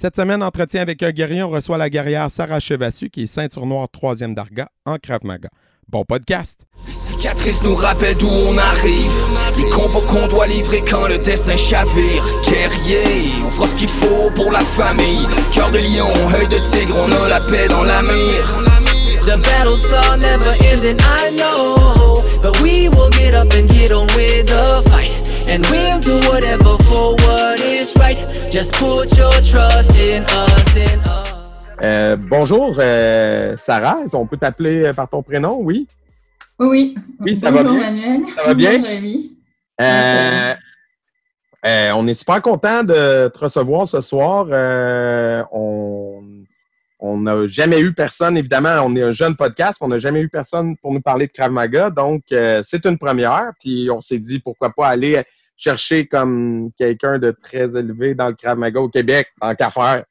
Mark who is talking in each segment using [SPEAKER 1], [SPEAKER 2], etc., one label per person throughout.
[SPEAKER 1] Cette semaine, entretien avec un guerrier, on reçoit la guerrière Sarah Chevassu, qui est ceinture noire troisième d'Arga en Krav Maga. Bon podcast.
[SPEAKER 2] Les cicatrices nous rappellent d'où on arrive. Les combos qu'on doit livrer quand le destin chavire. Guerrier, on fera ce qu'il faut pour la famille. Cœur de lion, œil de tigre, on a la paix dans la mire.
[SPEAKER 3] The battles are never ending, I know. But we will get up and get on with the fight. And we'll do whatever for what is right. Just put your trust in us, in us.
[SPEAKER 1] Euh, bonjour, euh, Sarah. On peut t'appeler par ton prénom, oui?
[SPEAKER 4] Oui, oui.
[SPEAKER 1] Oui, ça
[SPEAKER 4] Bonjour,
[SPEAKER 1] va bien?
[SPEAKER 4] Manuel.
[SPEAKER 1] Ça va bien? Euh, euh, on est super content de te recevoir ce soir. Euh, on on n'a jamais eu personne, évidemment, on est un jeune podcast, on n'a jamais eu personne pour nous parler de Krav Maga, donc euh, c'est une première. Puis on s'est dit pourquoi pas aller chercher comme quelqu'un de très élevé dans le Krav Maga au Québec, en qu'à faire.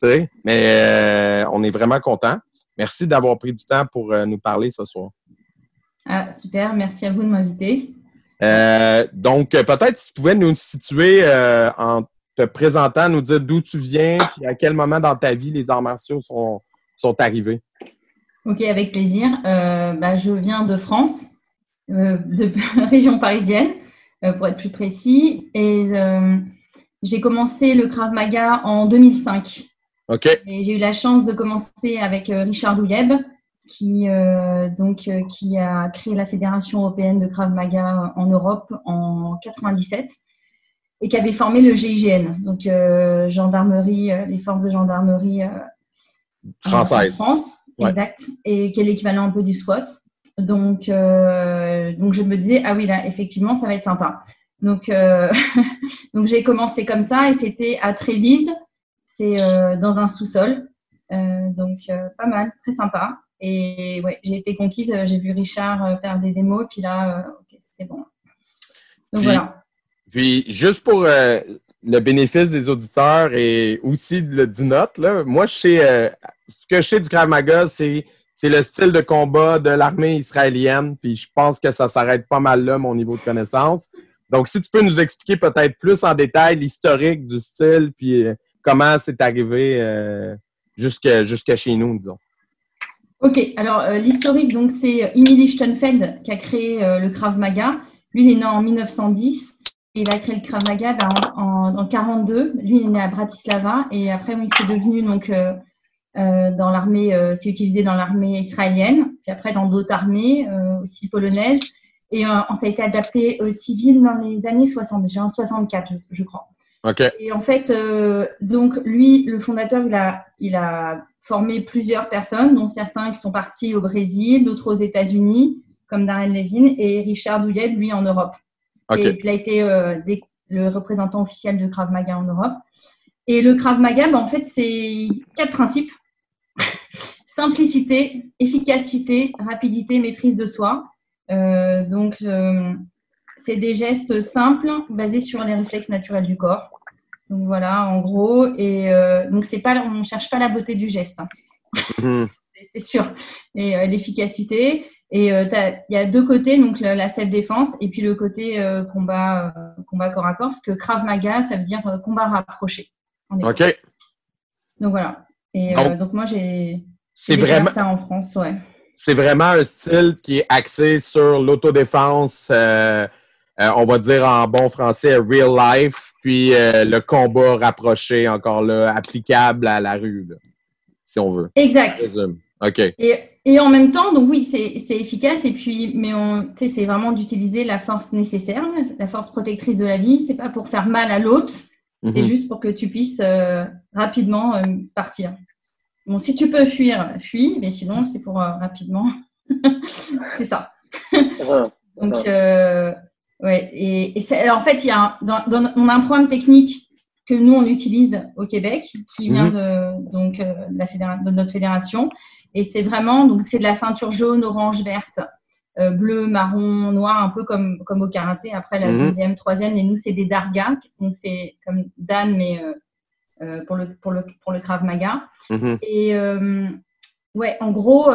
[SPEAKER 1] Tu sais? Mais euh, on est vraiment content. Merci d'avoir pris du temps pour euh, nous parler ce soir.
[SPEAKER 4] Ah, super, merci à vous de m'inviter.
[SPEAKER 1] Euh, donc, peut-être si tu pouvais nous situer en te présentant, nous dire d'où tu viens, puis à quel moment dans ta vie les arts martiaux sont, sont arrivés.
[SPEAKER 4] Ok, avec plaisir. Bah, je viens de France, de région parisienne, pour être plus précis. Et euh, j'ai commencé le Krav Maga en 2005.
[SPEAKER 1] OK?
[SPEAKER 4] Et j'ai eu la chance de commencer avec euh, Richard Douyeb, qui, euh, donc, euh, qui a créé la Fédération européenne de Krav Maga en Europe en 97 et qui avait formé le GIGN, donc euh, gendarmerie, euh, les forces de gendarmerie euh, en
[SPEAKER 1] Française.
[SPEAKER 4] France,
[SPEAKER 1] Ouais.
[SPEAKER 4] exact, et qui est l'équivalent un peu du SWAT. Donc, euh, donc je me disais, ah oui, là, effectivement, ça va être sympa. Donc, euh, donc j'ai commencé comme ça et c'était à Trévise, c'est euh, dans un sous-sol. Donc, pas mal, très sympa. Et ouais, j'ai été conquise, j'ai vu Richard faire des démos, puis là, ok, c'est bon.
[SPEAKER 1] Puis-
[SPEAKER 4] Donc voilà.
[SPEAKER 1] Puis, juste pour le bénéfice des auditeurs et aussi le, du note, là, moi, je sais, ce que je sais du Krav Maga, c'est, c'est le style de combat de l'armée israélienne. Puis, je pense que ça s'arrête pas mal là, mon niveau de connaissance. Donc, si tu peux nous expliquer peut-être plus en détail l'historique du style, puis euh, comment c'est arrivé euh, jusqu'à, chez nous, disons.
[SPEAKER 4] Ok, alors euh, l'historique, donc c'est euh, Emily Lichtenfeld qui a créé euh, le Krav Maga. Lui, il est né en 1910 et il a créé le Krav Maga ben, en, en, en 42. Lui, il est né à Bratislava et après, oui, c'est devenu donc dans l'armée, euh, c'est utilisé dans l'armée israélienne, puis après dans d'autres armées, euh, aussi polonaises. Et euh, ça a été adapté civil dans les années 60, déjà en 64, je, je crois.
[SPEAKER 1] OK.
[SPEAKER 4] Et en fait, euh, donc lui, le fondateur, il a, il a formé plusieurs personnes, dont certains qui sont partis au Brésil, d'autres aux États-Unis, comme Darren Levin, et Richard Douyeb, lui, en Europe.
[SPEAKER 1] OK.
[SPEAKER 4] Et il a été euh, des- le représentant officiel de Krav Maga en Europe. Et le Krav Maga, ben, en fait, c'est quatre principes. Simplicité, efficacité, rapidité, maîtrise de soi. Euh, donc, euh, c'est des gestes simples basés sur les réflexes naturels du corps. Donc voilà, en gros. Et euh, donc, c'est pas, on ne cherche pas la beauté du geste, hein.
[SPEAKER 1] Mhm.
[SPEAKER 4] c'est- sûr. Et euh, l'efficacité. Et euh, il y a deux côtés, donc la, la self-défense et puis le côté combat, combat corps à corps, parce que Krav Maga, ça veut dire combat rapproché.
[SPEAKER 1] OK.
[SPEAKER 4] Donc voilà. Et
[SPEAKER 1] Donc,
[SPEAKER 4] euh, donc moi, j'ai
[SPEAKER 1] C'est vraiment,
[SPEAKER 4] ça en France, ouais.
[SPEAKER 1] c'est vraiment un style qui est axé sur l'autodéfense, euh, euh, on va dire en bon français, real life, puis le combat rapproché, encore là, applicable à la rue, là, si on veut.
[SPEAKER 4] Exact.
[SPEAKER 1] OK.
[SPEAKER 4] Et, et en même temps, donc oui, c'est efficace. Et puis, mais c'est vraiment d'utiliser la force nécessaire, la force protectrice de la vie. C'est pas pour faire mal à l'autre, c'est
[SPEAKER 1] Mhm.
[SPEAKER 4] juste pour que tu puisses euh, rapidement euh, partir. Bon, si tu peux fuir, fuis, mais sinon, c'est pour euh, rapidement. c'est ça. Donc, ouais. Et, et c'est- alors, en fait, il y a un- dans- dans- on a un programme technique que nous, on utilise au Québec, qui vient de, donc, de, la fédéra- de notre fédération. Et c'est vraiment, donc, c'est de la ceinture jaune, orange, verte, euh, bleu, marron, noir, un peu comme, comme au karaté. Après, la
[SPEAKER 1] Mhm.
[SPEAKER 4] deuxième, troisième, et nous, c'est des dargas. Donc, c'est comme Dan, mais euh, euh, pour, le, pour, le, pour le Krav Maga.
[SPEAKER 1] Mhm.
[SPEAKER 4] Et ouais, en gros,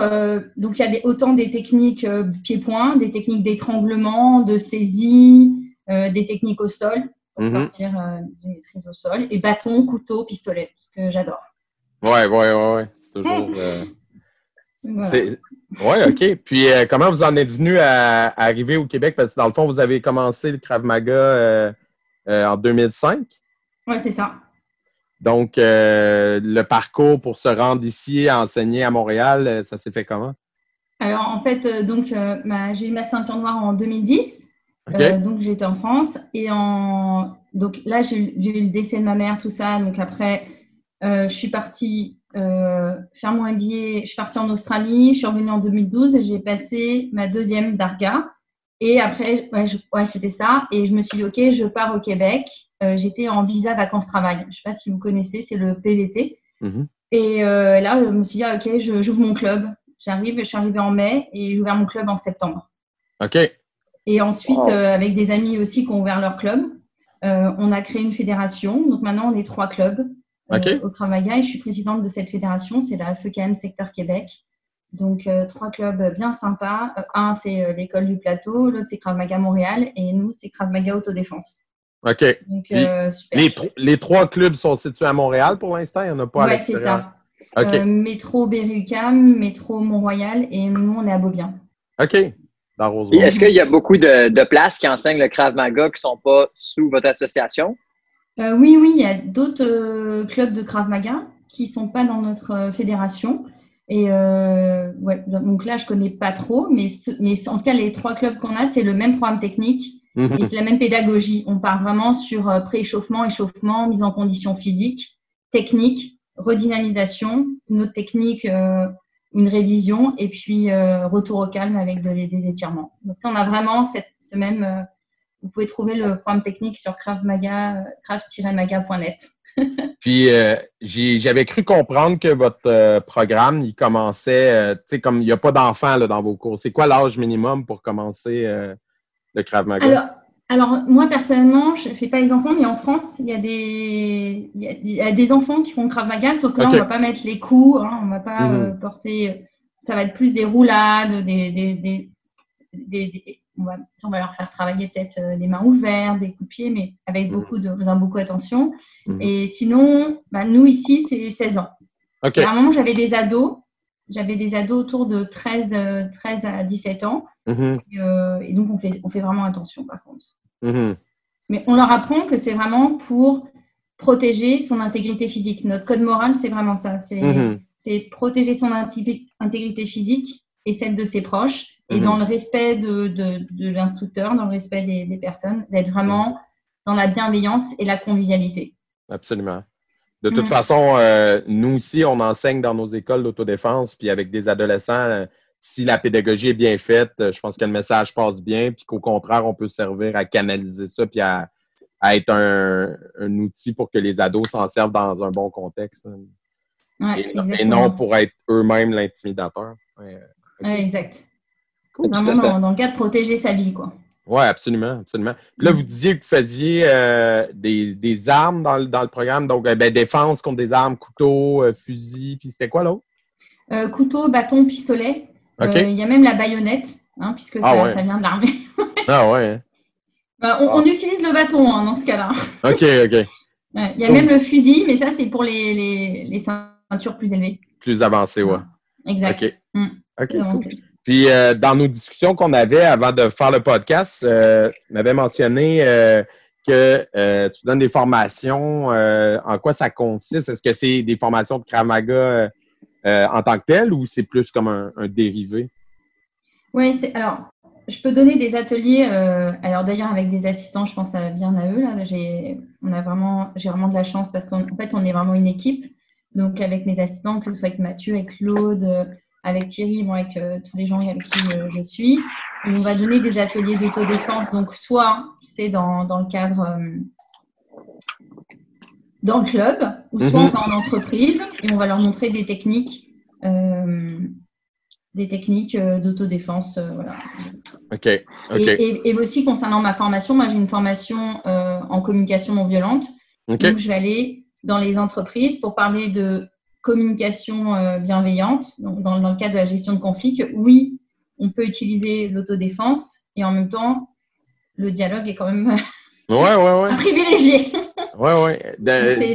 [SPEAKER 4] donc il y a des, autant des techniques pied-point, des techniques d'étranglement, de saisie, des techniques au sol. pour mhm. sortir maîtrise au sol. Et bâton, couteau, pistolet, ce que j'adore.
[SPEAKER 1] Ouais, ouais, ouais, ouais. C'est toujours. Oui, OK. Puis, euh, comment vous en êtes venu à, arriver au Québec? Parce que dans le fond, vous avez commencé le Krav Maga euh, euh, en 2005.
[SPEAKER 4] Oui, c'est ça.
[SPEAKER 1] Donc, le parcours pour se rendre ici à enseigner à Montréal, ça s'est fait comment?
[SPEAKER 4] Alors, en fait, donc, j'ai eu ma ceinture noire en 2010. donc, j'étais en France. Et en... donc là, j'ai eu le décès de ma mère, tout ça. Donc, après, je suis partie euh, faire mon MBA. Je suis partie en Australie, je suis revenue en 2012 et j'ai passé ma deuxième Darga. Et après, ouais, c'était ça. Et je me suis dit, OK, je pars au Québec. Euh, j'étais en visa vacances-travail. Je ne sais pas si vous connaissez, c'est le PVT. Mhm. Et euh, là, je me suis dit, ah, OK, j'ouvre mon club. J'arrive, je suis arrivée en mai et j'ai ouvert mon club en septembre.
[SPEAKER 1] OK.
[SPEAKER 4] Et ensuite, avec des amis aussi qui ont ouvert leur club, on a créé une fédération. Donc maintenant, on est trois clubs. Euh, au Krav Maga et je suis présidente de cette fédération, c'est la FECAN Secteur Québec. Donc, euh, trois clubs bien sympas. Euh, un, c'est l'école du plateau, l'autre, c'est Krav Maga Montréal et nous, c'est Krav Maga Autodéfense.
[SPEAKER 1] OK. les, trois clubs sont situés à Montréal pour l'instant? Il n'y en a pas à
[SPEAKER 4] l'extérieur? c'est ça. métro Berry-UQAM, métro Mont-Royal et nous, on est à Beaubien.
[SPEAKER 1] OK.
[SPEAKER 5] Est-ce qu'il y a beaucoup de, de places qui enseignent le Krav Maga qui ne sont pas sous votre association?
[SPEAKER 4] Euh, oui, oui, il y a d'autres euh, clubs de Krav Maga qui ne sont pas dans notre euh, fédération. Et ouais, donc là, je ne connais pas trop, mais, mais en tout cas, les trois clubs qu'on a, c'est le même programme technique mhm. et c'est la même pédagogie. On part vraiment sur pré-échauffement, échauffement, mise en condition physique, technique, redynamisation, une autre technique, une révision et puis retour au calme avec des étirements. Donc, on a vraiment cette, ce même vous pouvez trouver le programme technique sur Maga, craft-maga.net.
[SPEAKER 1] Puis, euh, j'avais cru comprendre que votre euh, programme, il commençait, euh, tu sais, comme il n'y a pas d'enfants dans vos cours. C'est quoi l'âge minimum pour commencer le Krav Maga?
[SPEAKER 4] Alors, moi, personnellement, je ne fais pas les enfants, mais en France, il y a des, il y a, des enfants qui font Krav Maga, sauf que là, on ne va pas mettre les coups, hein, on ne va pas mm-hmm. porter. Ça va être plus des roulades, des, des on va, on va leur faire travailler peut-être euh, les mains ouvertes, des coups de pied, mais avec mhm. beaucoup de, beaucoup attention. Mhm. Et sinon, bah, nous ici, c'est 16 ans. À un moment, j'avais des ados. J'avais des ados autour de 13, 13 euh, à 17 ans. Mhm. Euh, et, donc, on fait, on fait vraiment attention, par contre. Mais on leur apprend que c'est vraiment pour protéger son intégrité physique. Notre code moral, c'est vraiment ça. C'est protéger son intégrité physique et celle de ses proches et mhm. dans le respect de, de, l'instructeur, dans le respect des, personnes, d'être vraiment mhm. dans la bienveillance et la convivialité.
[SPEAKER 1] Absolument. De toute mhm. façon, euh, nous aussi, on enseigne dans nos écoles d'autodéfense, puis avec des adolescents, si la pédagogie est bien faite, je pense que le message passe bien, puis qu'au contraire, on peut servir à canaliser ça, puis à, être un, outil pour que les ados s'en servent dans un bon contexte. et, non pour être eux-mêmes l'intimidateur.
[SPEAKER 4] Ouais, exact. Vraiment dans, le cas de protéger sa vie, quoi.
[SPEAKER 1] Oui, absolument, absolument. là, vous disiez que vous faisiez euh, des, armes dans, le programme, donc euh, ben, défense contre des armes, couteau, euh, fusil, puis c'était quoi l'autre?
[SPEAKER 4] couteau, bâton, pistolet. Il y a même la baïonnette, hein, puisque ah ça, vient de l'armée.
[SPEAKER 1] ah ouais. Hein.
[SPEAKER 4] Bah, on, utilise le bâton hein, dans ce cas-là.
[SPEAKER 1] OK, OK.
[SPEAKER 4] Il y a même le fusil, mais ça, c'est pour les, ceintures plus élevées.
[SPEAKER 1] Plus avancées, ouais.
[SPEAKER 4] Exact.
[SPEAKER 1] OK. Mm. OK, puis euh, dans nos discussions qu'on avait avant de faire le podcast, euh, tu m'avais mentionné euh, que euh, tu donnes des formations. en quoi ça consiste? Est-ce que c'est des formations de Kramaga en tant que telles ou c'est plus comme un, dérivé?
[SPEAKER 4] Oui, alors je peux donner des ateliers. alors d'ailleurs avec des assistants, je pense ça vient à eux. J'ai, on a vraiment, j'ai vraiment de la chance parce qu'en fait on est vraiment une équipe. Donc avec mes assistants, que ce soit avec Mathieu, avec Claude avec Thierry, moi, avec euh, tous les gens avec qui euh, je suis. on va donner des ateliers d'autodéfense. Donc, soit c'est dans, dans, le cadre euh, dans le club, ou soit mhm. en entreprise, et on va leur montrer des techniques, des techniques d'autodéfense. voilà.
[SPEAKER 1] OK.
[SPEAKER 4] Et, aussi, concernant ma formation, moi, j'ai une formation en communication non violente. Donc, je vais aller dans les entreprises pour parler de communication euh, bienveillante, donc dans, le cadre de la gestion de conflits, que oui, on peut utiliser l'autodéfense et en même temps, le dialogue est quand même
[SPEAKER 1] Ouais, ouais, ouais.
[SPEAKER 4] Un privilégié.
[SPEAKER 1] Ouais, ouais.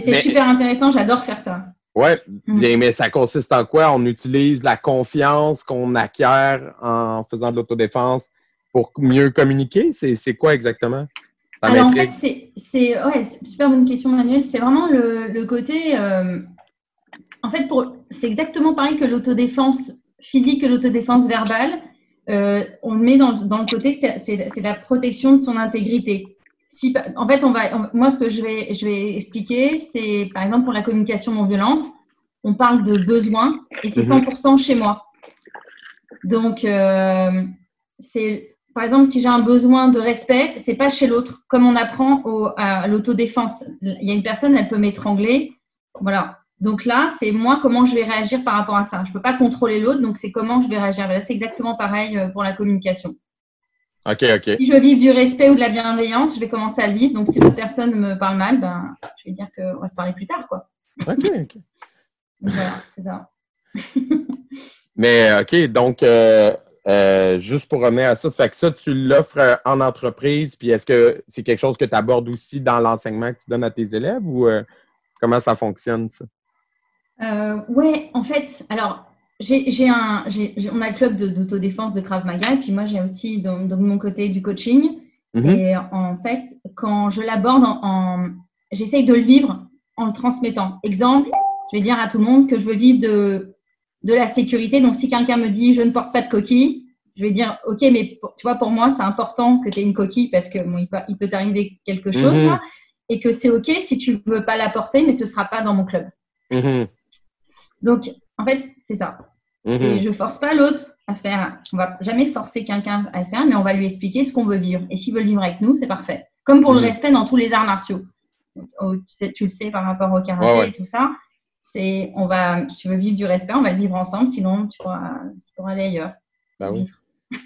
[SPEAKER 4] C'est super intéressant, j'adore faire ça.
[SPEAKER 1] Ouais, mm. mais ça consiste en quoi? On utilise la confiance qu'on acquiert en faisant de l'autodéfense pour mieux communiquer? C'est quoi exactement?
[SPEAKER 4] Alors, en fait, c'est ouais, super bonne question, Manuel. C'est vraiment le, côté. Euh, en fait, c'est exactement pareil que l'autodéfense physique que l'autodéfense verbale. Euh, on le met dans, dans le côté, c'est la protection de son intégrité. Si, en fait, on va, moi, ce que je vais, je vais expliquer, c'est par exemple pour la communication non violente, on parle de besoin et c'est 100% mhm. chez moi. Donc, euh, c'est par exemple, si j'ai un besoin de respect, c'est pas chez l'autre. Comme on apprend à l'autodéfense, il y a une personne, elle peut m'étrangler. Voilà. Donc là, c'est moi comment je vais réagir par rapport à ça. Je peux pas contrôler l'autre, donc c'est comment je vais réagir. c'est exactement pareil euh, pour la communication.
[SPEAKER 1] Ok, ok.
[SPEAKER 4] Si je veux vivre du respect ou de la bienveillance, je vais commencer à le vivre. Donc si l'autre personne me parle mal, ben, je vais dire qu'on va se parler plus tard, quoi.
[SPEAKER 1] Ok, ok.
[SPEAKER 4] voilà, c'est ça.
[SPEAKER 1] Mais ok, donc euh, euh, juste pour revenir à ça, fait que ça, tu l'offres euh, en entreprise, puis est-ce que c'est quelque chose que tu abordes aussi dans l'enseignement que tu donnes à tes élèves ou euh, comment ça fonctionne, ça?
[SPEAKER 4] Oui, en fait, alors, j'ai un, on a le club d'autodéfense de, Krav Maga, et puis moi, j'ai aussi de, mon côté du coaching. Mm-hmm. Et en fait, quand je l'aborde, en, j'essaye de le vivre en le transmettant. Exemple, je vais dire à tout le monde que je veux vivre de de la sécurité. Donc, si quelqu'un me dit je ne porte pas de coquille, je vais dire ok, mais tu vois, pour moi, c'est important que tu aies une coquille parce que bon, il peut, t'arriver quelque chose mhm. et que c'est ok si tu ne veux pas la porter, mais ce ne sera pas dans mon club. Mhm. Donc, en fait, c'est ça. Mhm. je force pas l'autre à faire. On va jamais forcer quelqu'un à le faire, mais on va lui expliquer ce qu'on veut vivre. Et s'il veut le vivre avec nous, c'est parfait. Comme pour le respect dans tous les arts martiaux. Oh, tu, le sais par rapport au karaté et tout ça c'est on va, tu veux vivre du respect, on va le vivre ensemble, sinon tu pourras, aller ailleurs.
[SPEAKER 1] Ben oui.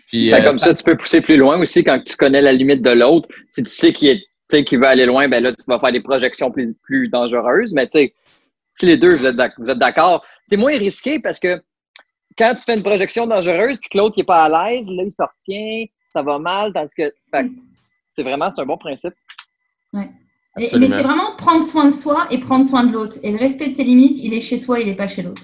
[SPEAKER 5] Puis, euh, comme ça, tu peux pousser plus loin aussi quand tu connais la limite de l'autre. Si tu sais qu'il est qui veut aller loin, ben là, tu vas faire des projections plus, plus dangereuses. Mais tu sais, si les deux, vous êtes d'accord, c'est moins risqué parce que quand tu fais une projection dangereuse puis que l'autre n'est pas à l'aise, là, il se retient, ça va mal, tandis que c'est vraiment c'est un bon principe.
[SPEAKER 4] Ouais mais c'est vraiment prendre soin de soi et prendre soin de l'autre. Et le respect de ses limites, il est chez soi, il n'est pas chez l'autre.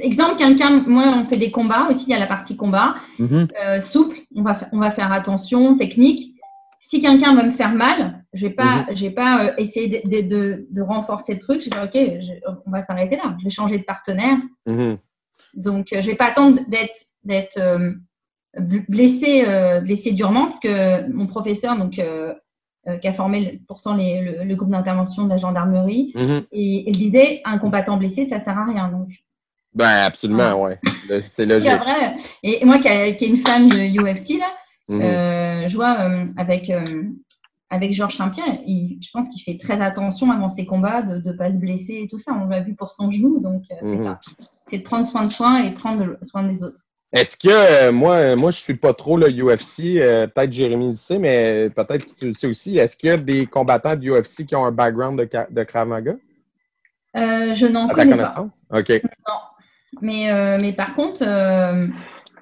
[SPEAKER 4] Exemple, quelqu'un, moi, on fait des combats aussi, il y a la partie combat, mm-hmm. euh, souple, on va, on va faire attention, technique. Si quelqu'un va me faire mal, je n'ai pas, mm-hmm. pas euh, essayé de, de, renforcer le truc. Je vais ok, on va s'arrêter là. Je vais changer de partenaire. Mm-hmm. Donc, euh, je ne vais pas attendre d'être blessé, blessé durement, parce que mon professeur, donc euh, qui a formé pourtant le, groupe d'intervention de la gendarmerie. Mhm. Et il disait un combattant blessé, ça sert à rien. Donc.
[SPEAKER 1] Ben, absolument, ouais. C'est logique.
[SPEAKER 4] Et moi, qui, est une femme de UFC, là, mhm. euh, je vois euh, avec, avec Georges Saint-Pierre, je pense qu'il fait très attention avant ses combats de ne pas se blesser et tout ça. On l'a vu pour son genou, donc c'est mhm. ça. C'est de prendre soin de soi et prendre soin des autres.
[SPEAKER 1] Est-ce que euh, moi, moi, je suis pas trop le UFC, euh, peut-être Jérémy le sait, mais peut-être que tu le sais aussi. Est-ce qu'il y a des combattants de UFC qui ont un background de, de Krav Maga?
[SPEAKER 4] Euh, je n'en connais pas.
[SPEAKER 1] OK.
[SPEAKER 4] Non. Mais, mais par contre,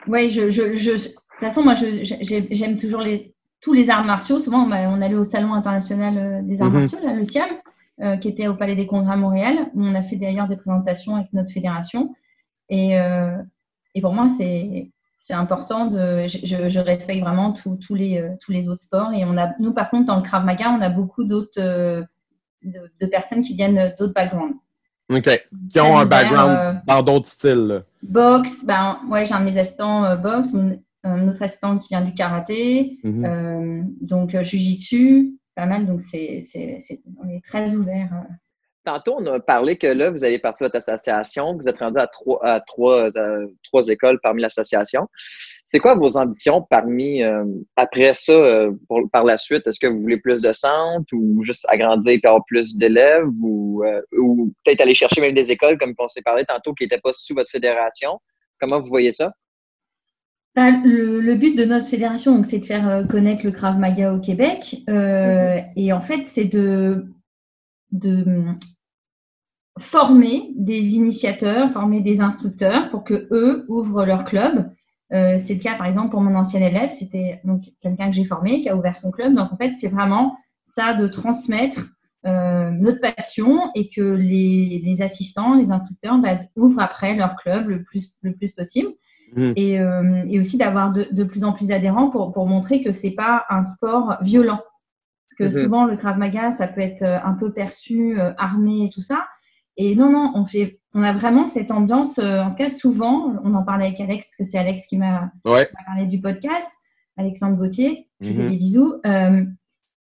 [SPEAKER 4] ouais, je, je, je, de toute façon, moi, j'aime toujours les, tous les arts martiaux. Souvent, on allait au Salon international des arts mhm. martiaux, là, le SIAM, qui était au Palais des Congrès à Montréal, où on a fait d'ailleurs des présentations avec notre fédération. Et et pour moi, c'est important. De, je, respecte vraiment tous les, euh, tous les autres sports. Et on a, nous, par contre, dans le Krav Maga, on a beaucoup d'autres euh, de, personnes qui viennent d'autres backgrounds.
[SPEAKER 1] OK. Qui ont un background euh, dans d'autres styles.
[SPEAKER 4] Boxe, ben, ouais, j'ai un de mes assistants boxe, autre assistant qui vient du karaté, mm-hmm. donc jujitsu, pas mal. Donc, c'est, on est très ouvert.
[SPEAKER 5] Tantôt, on a parlé que là, vous avez parti de votre association, vous êtes rendu à trois, à trois, trois écoles parmi l'association. C'est quoi vos ambitions parmi, euh, après ça, euh, par la suite? Est-ce que vous voulez plus de centres ou juste agrandir et avoir plus d'élèves ou, euh, ou peut-être aller chercher même des écoles, comme on s'est parlé tantôt, qui n'étaient pas sous votre fédération? Comment vous voyez ça?
[SPEAKER 4] Ben, le, but de notre fédération, c'est de faire connaître le Krav Maga au Québec. Mm-hmm. Et en fait, c'est de, de former des initiateurs, former des instructeurs pour que eux ouvrent leur club c'est le cas, par exemple, pour mon ancien élève. C'était donc quelqu'un que j'ai formé, qui a ouvert son club. Donc, en fait, c'est vraiment ça de transmettre notre passion et que les, assistants, les instructeurs bah, ouvrent après leur club le plus possible. Mmh. Et, aussi d'avoir de, plus en plus d'adhérents pour, pour montrer que c'est pas un sport violent. Parce que mhm. souvent, le Krav Maga, ça peut être euh, un peu perçu, euh, armé et tout ça. Et non, non, on, fait, on a vraiment cette ambiance, euh, en tout cas souvent, on en parlait avec Alex, parce que c'est Alex qui m'a parlé du podcast, Alexandre Gauthier, je lui fais mhm. des bisous.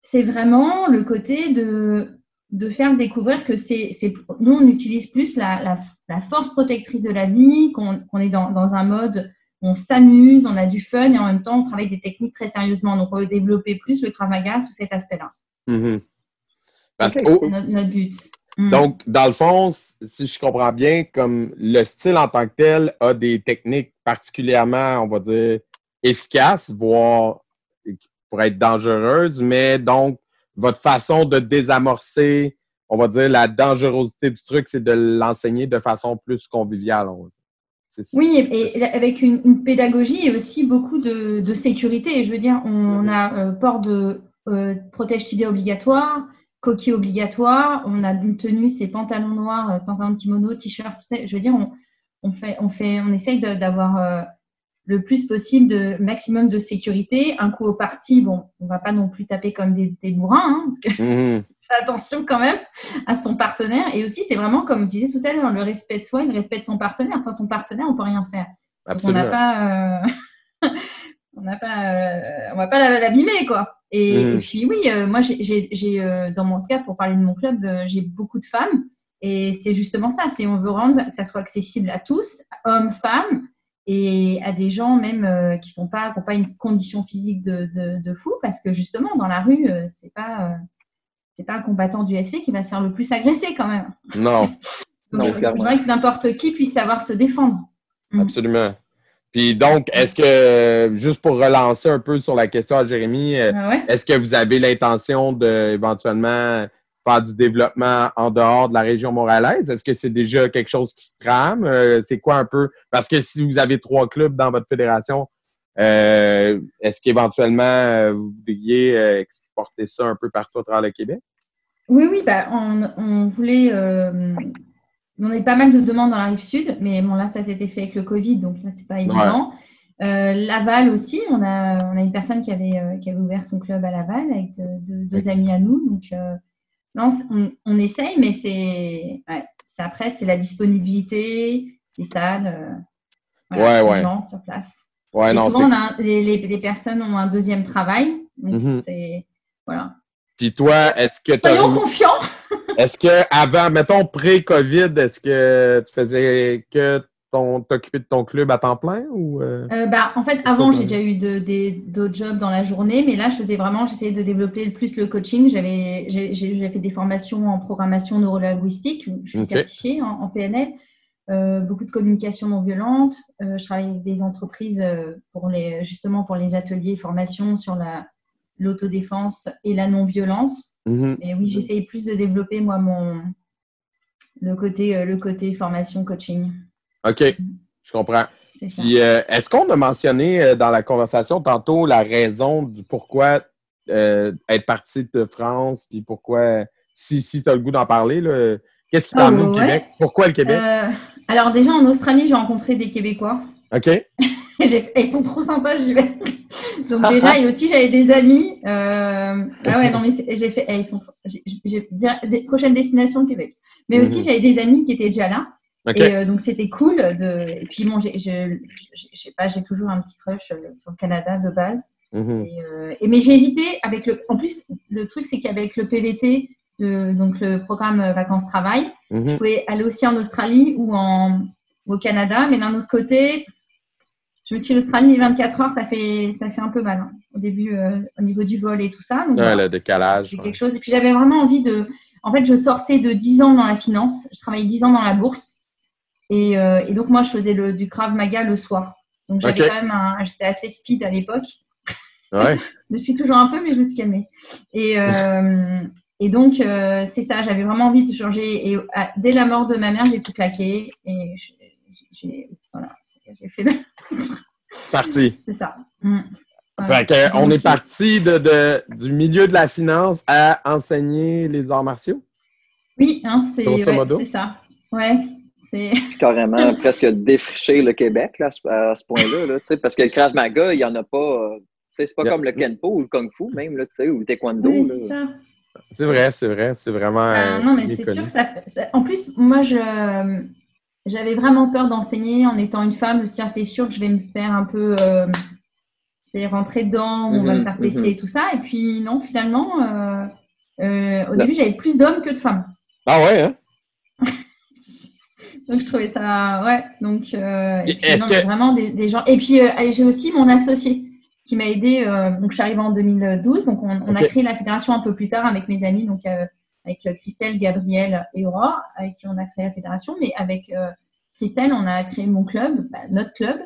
[SPEAKER 4] c'est vraiment le côté de, de faire découvrir que c'est, nous, on utilise plus la, la, force protectrice de la vie, qu'on, est dans, dans un mode on s'amuse, on a du fun et en même temps, on travaille des techniques très sérieusement. Donc, on veut développer plus le Krav Maga sous cet aspect-là.
[SPEAKER 1] Mm-hmm.
[SPEAKER 4] C'est notre, but.
[SPEAKER 1] Mm. Donc, dans le fond, si je comprends bien, comme le style en tant que tel a des techniques particulièrement, on va dire, efficaces, voire pour être dangereuses, mais donc, votre façon de désamorcer, on va dire, la dangerosité du truc, c'est de l'enseigner de façon plus conviviale. On va dire.
[SPEAKER 4] Oui, et, avec une, pédagogie et aussi beaucoup de, sécurité. Je veux dire, on, mhm. a euh, port de euh, protège tibia obligatoire, coquille obligatoire, on a une tenue, c'est pantalons noirs, euh, pantalons de kimono, t-shirt. Je veux dire, on, fait, on fait, on essaye d'avoir le plus possible de maximum de sécurité. Un coup au parti, bon, on va pas non plus taper comme des, bourrins, hein, parce que mmh. attention quand même à son partenaire. Et aussi, c'est vraiment comme je disais tout à l'heure, le respect de soi et le respect de son partenaire. Sans son partenaire, on peut rien faire.
[SPEAKER 1] Absolument.
[SPEAKER 4] on n'a pas, euh, on n'a pas, euh, on va pas l'abîmer quoi. Et, mmh. puis oui, euh, moi j'ai, dans mon cas pour parler de mon club, j'ai beaucoup de femmes. Et c'est justement ça, c'est on veut rendre que ça soit accessible à tous, hommes, femmes, et à des gens même euh, qui sont pas n'ont pas une condition physique de, de, fou parce que justement dans la rue euh, c'est pas euh, c'est pas un combattant du FC qui va se faire le plus agresser quand même.
[SPEAKER 1] Non.
[SPEAKER 4] donc, je voudrais que n'importe qui puisse savoir se défendre.
[SPEAKER 1] Mm. Absolument. Puis donc, est-ce que, juste pour relancer un peu sur la question à Jérémy, ah est-ce que vous avez l'intention de éventuellement faire du développement en dehors de la région montréalaise? Est-ce que c'est déjà quelque chose qui se trame? Euh, c'est quoi un peu? Parce que si vous avez trois clubs dans votre fédération, euh, est-ce qu'éventuellement euh, vous voudriez exporter ça un peu partout à travers le Québec?
[SPEAKER 4] Oui, oui, bah, on, voulait. on a pas mal de demandes dans la rive sud, mais bon, là, ça s'était fait avec le Covid, donc là, c'est pas évident. Laval aussi, on a, on a une personne qui avait, qui avait ouvert son club à Laval avec deux, amis à nous. Donc, non, on, essaye, mais c'est après, c'est la disponibilité des salles.
[SPEAKER 1] Euh, ouais, ouais.
[SPEAKER 4] sur place.
[SPEAKER 1] Ouais, non,
[SPEAKER 4] souvent, les, personnes ont un deuxième travail. Donc, mhm. c'est. Voilà.
[SPEAKER 1] Puis toi, est-ce que tu
[SPEAKER 4] Soyons confiants!
[SPEAKER 1] est-ce que avant, mettons pré-COVID, est-ce que tu faisais que t'occuper de ton club à temps plein ou
[SPEAKER 4] euh? Euh, bah, En fait, avant, j'ai déjà eu d'autres jobs dans la journée, mais là, je faisais vraiment, j'essayais de développer le plus le coaching. J'avais, j'ai fait des formations en programmation neurolinguistique, je suis certifiée en, PNL, euh, beaucoup de communication non violente. je travaille avec des entreprises pour les, justement pour les ateliers formation sur la l'autodéfense et la non-violence. Mm-hmm. Et oui, j'essayais plus de développer, moi, mon, le, côté, le côté formation coaching.
[SPEAKER 1] OK, je comprends. Puis, euh, est-ce qu'on a mentionné euh, dans la conversation tantôt la raison du pourquoi euh, être parti de France, puis pourquoi, si, si tu as le goût d'en parler, qu'est-ce qui t'a amené au Québec? Pourquoi le Québec?
[SPEAKER 4] alors, déjà, en Australie, j'ai rencontré des Québécois.
[SPEAKER 1] OK.
[SPEAKER 4] ils sont trop sympas, j'y vais. Donc, déjà, et aussi, j'avais des amis. ah ouais, non, mais j'ai fait. Eh, ils sont j'ai des prochaines destinations Québec. Mais aussi, mhm. j'avais des amis qui étaient déjà là. Et euh, donc c'était cool. De... Et puis bon, j'ai, je, sais pas, j'ai toujours un petit crush euh, sur le Canada de base. Mhm. Euh, et, mais j'ai hésité avec le. En plus, le truc c'est qu'avec le PVT, donc le programme vacances travail, mhm. je pouvais aller aussi en Australie ou en au Canada, mais d'un autre côté, je me suis dit l'Australie 24 heures, ça fait ça fait un peu mal hein. au début au niveau du vol et tout ça.
[SPEAKER 1] Donc, le décalage.
[SPEAKER 4] quelque chose. Et puis j'avais vraiment envie de. En fait, je sortais de 10 ans dans la finance. Je travaillais 10 ans dans la bourse. Euh, et, donc, moi, je faisais le, du Krav Maga le soir. Donc, j'avais quand même j'étais assez speed à l'époque.
[SPEAKER 1] Ouais.
[SPEAKER 4] je suis toujours un peu, mais je me suis calmée. Et, euh, et donc, euh, c'est ça, j'avais vraiment envie de changer. Et dès la mort de ma mère, j'ai tout claqué. Et j'ai, voilà, j'ai fait
[SPEAKER 1] Parti.
[SPEAKER 4] C'est ça. Mm.
[SPEAKER 1] on est parti de, du milieu de la finance à enseigner les arts martiaux?
[SPEAKER 4] Oui, hein, c'est ça. Ouais.
[SPEAKER 5] Carrément presque défricher le Québec là, à ce point-là. parce que le Krav Maga, il n'y en a pas. C'est pas comme le Kenpo ou le Kung Fu même, là, ou le Taekwondo.
[SPEAKER 4] Oui, c'est ça.
[SPEAKER 1] C'est vrai, c'est vrai. C'est vraiment.
[SPEAKER 4] Euh, non, mais c'est sûr que ça, En plus, moi, je. J'avais vraiment peur d'enseigner en étant une femme. Je me suis dit, ah, c'est sûr que je vais me faire un peu. Euh, c'est rentrer dedans, on va me mhm, faire tester mhm. tout ça. Et puis, non, finalement, euh, au début, j'avais plus d'hommes que de femmes.
[SPEAKER 1] Ah ouais, hein?
[SPEAKER 4] Donc, je trouvais ça. Ouais. Donc, et vraiment des, gens. Et puis, j'ai aussi mon associé qui m'a aidé. Euh, donc, je suis arrivée en 2012. Donc, on, a créé la fédération un peu plus tard avec mes amis, donc euh, avec euh, Christelle, Gabriel et Aurore, avec qui on a créé la fédération. Mais avec Christelle, on a créé mon club, bah, notre club.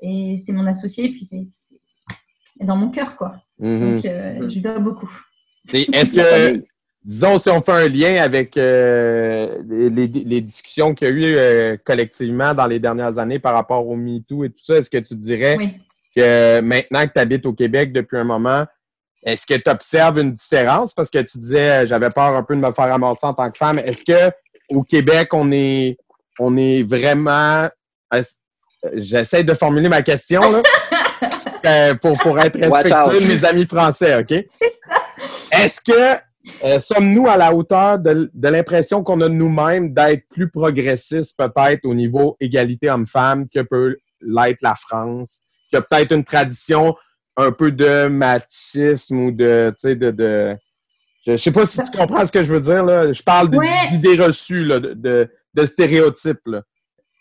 [SPEAKER 4] Et c'est mon associé, et puis c'est dans mon cœur, quoi. Mhm. Donc, je lui dois beaucoup.
[SPEAKER 1] Est-ce que, disons, si on fait un lien avec les, discussions qu'il y a eu collectivement dans les dernières années par rapport au MeToo et tout ça, est-ce que tu dirais que maintenant que tu habites au Québec depuis un moment, est-ce que tu observes une différence? Parce que tu disais, j'avais peur un peu de me faire ramasser en tant que femme. Est-ce que au Québec, on est, on est vraiment. J'essaie de formuler ma question là, euh, pour, pour être respectueux de mes amis français, OK? Est-ce que euh, sommes-nous à la hauteur de, de l'impression qu'on a de nous-mêmes d'être plus progressistes peut-être au niveau égalité homme-femme que peut l'être la France? qu'il y a peut-être une tradition un peu de machisme ou de, tu sais, de, de, je sais pas si tu comprends ce que je veux dire, là. Je parle d'idées reçues, là, de, de, stéréotypes, là.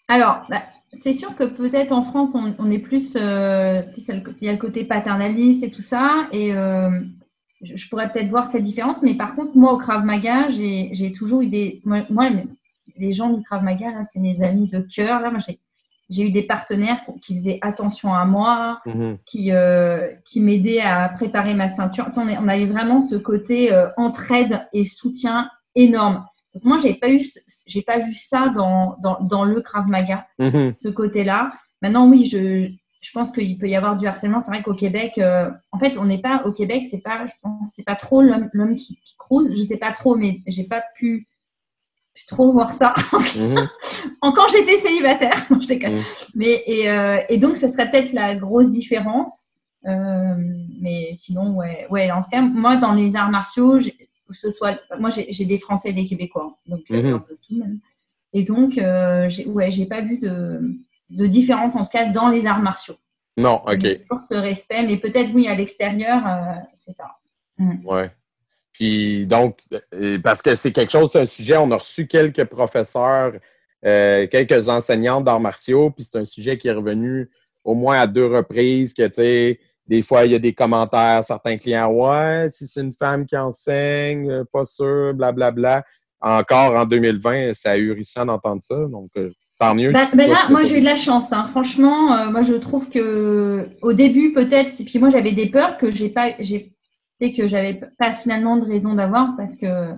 [SPEAKER 4] Alors, bah, c'est sûr que peut-être en France, on, est plus, euh, il y a le côté paternaliste et tout ça, et euh, je, pourrais peut-être voir cette différence, mais par contre, moi, au Krav Maga, j'ai toujours eu des, moi, moi, les gens du Krav Maga, là, c'est mes amis de cœur, là, moi, j'ai eu des partenaires qui faisaient attention à moi, mhm. qui, euh, qui m'aidaient à préparer ma ceinture. on avait vraiment ce côté euh, entraide et soutien énorme. Donc moi, j'ai pas eu, j'ai pas vu ça dans, dans, dans le Krav Maga, mhm. ce côté-là. Maintenant, oui, je, je pense qu'il peut y avoir du harcèlement. C'est vrai qu'au Québec, euh, en fait, on n'est pas au Québec, c'est pas, je pense, c'est pas trop l'homme qui, qui crouse. Je sais pas trop, mais j'ai pas pu trop voir ça. Mhm. Encore j'étais célibataire. je mhm. Mais, et, euh, et, donc, ce serait peut-être la grosse différence. Euh, mais sinon, ouais, ouais. En tout cas, moi, dans les arts martiaux, ce soit, moi, j'ai des Français et des Québécois. Donc, mhm. un peu tout même. Et donc, ouais, j'ai pas vu de, de différence, en tout cas, dans les arts martiaux.
[SPEAKER 1] Non, ok.
[SPEAKER 4] Pour ce respect, mais peut-être, oui, à l'extérieur, c'est ça.
[SPEAKER 1] Mm. Ouais. Puis donc, euh, parce que c'est quelque chose, c'est un sujet, on a reçu quelques professeurs, euh, quelques enseignants d'arts martiaux, puis c'est un sujet qui est revenu au moins à deux reprises, que tu sais, des fois, il y a des commentaires, certains clients, ouais, si c'est une femme qui enseigne, euh, pas sûr, blablabla. Bla, bla. Encore en 2020, c'est ahurissant d'entendre ça, donc tant mieux.
[SPEAKER 4] Ben, ben là, moi, j'ai eu de la chance. Hein. Franchement, moi, je trouve que au début, peut-être, puis moi, j'avais des peurs que j'ai pas, j'ai que j'avais pas finalement de raison d'avoir parce que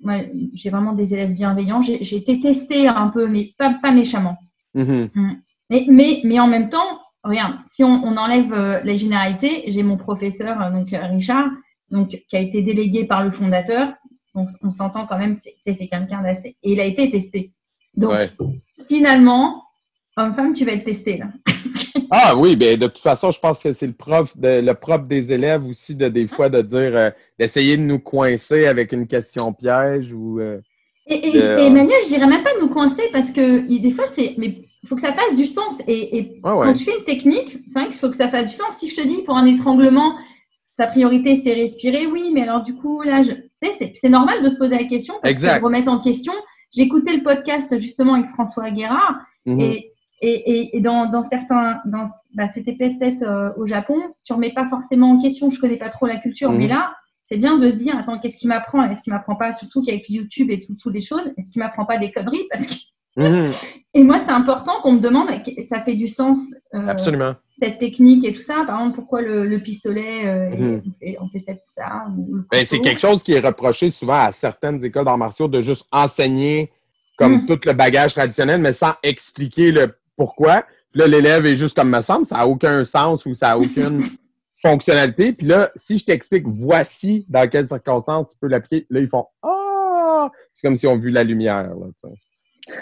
[SPEAKER 4] moi, j'ai vraiment des élèves bienveillants. J'ai été testée un peu, mais pas, pas méchamment. Mm-hmm. Mm. Mais, mais, mais, en même temps, regarde, si on, on enlève euh, les généralités, j'ai mon professeur, euh, donc euh, Richard, donc, qui a été délégué par le fondateur. Donc, on s'entend quand même, c'est quelqu'un d'assez. Et il a été testé. Donc, finalement, homme-femme, tu vas être testé là.
[SPEAKER 1] ah oui, bien de toute façon, je pense que c'est le prof de, le propre des élèves aussi de des fois de dire euh, d'essayer de nous coincer avec une question piège ou.
[SPEAKER 4] Euh, et, Emmanuel, je dirais même pas de nous coincer parce que des fois c'est. Mais il faut que ça fasse du sens. Et, quand tu fais une technique, c'est vrai qu'il faut que ça fasse du sens. Si je te dis pour un étranglement, ta priorité c'est respirer, oui, mais alors du coup, là, je... c'est normal de se poser la question parce que se remettre en question. Écouté le podcast justement avec François Guérard mm-hmm. et et, et, dans, dans, certains, dans, bah, c'était peut-être euh, au Japon, tu remets pas forcément en question, je connais pas trop la culture, mais mhm. là, c'est bien de se dire, attends, qu'est-ce qui m'apprend? Est-ce qu'il m'apprend pas, surtout qu'avec YouTube et toutes les choses, est-ce qu'il m'apprend pas des conneries? Parce que mhm. et moi, c'est important qu'on me demande, ça fait du sens.
[SPEAKER 1] Euh, Absolument.
[SPEAKER 4] Cette technique et tout ça, par exemple, pourquoi le, le pistolet, euh, mhm. on, fait, ça
[SPEAKER 1] ben, C'est quelque chose qui est reproché souvent à certaines écoles d'arts martiaux de juste enseigner comme tout le bagage traditionnel, mais sans expliquer le pourquoi? là, l'élève est juste comme me semble, ça n'a aucun sens ou ça n'a aucune fonctionnalité. Puis là, si je t'explique, voici dans quelles circonstances tu peux l'appliquer, là, ils font Ah! C'est comme si on vu la lumière. Là,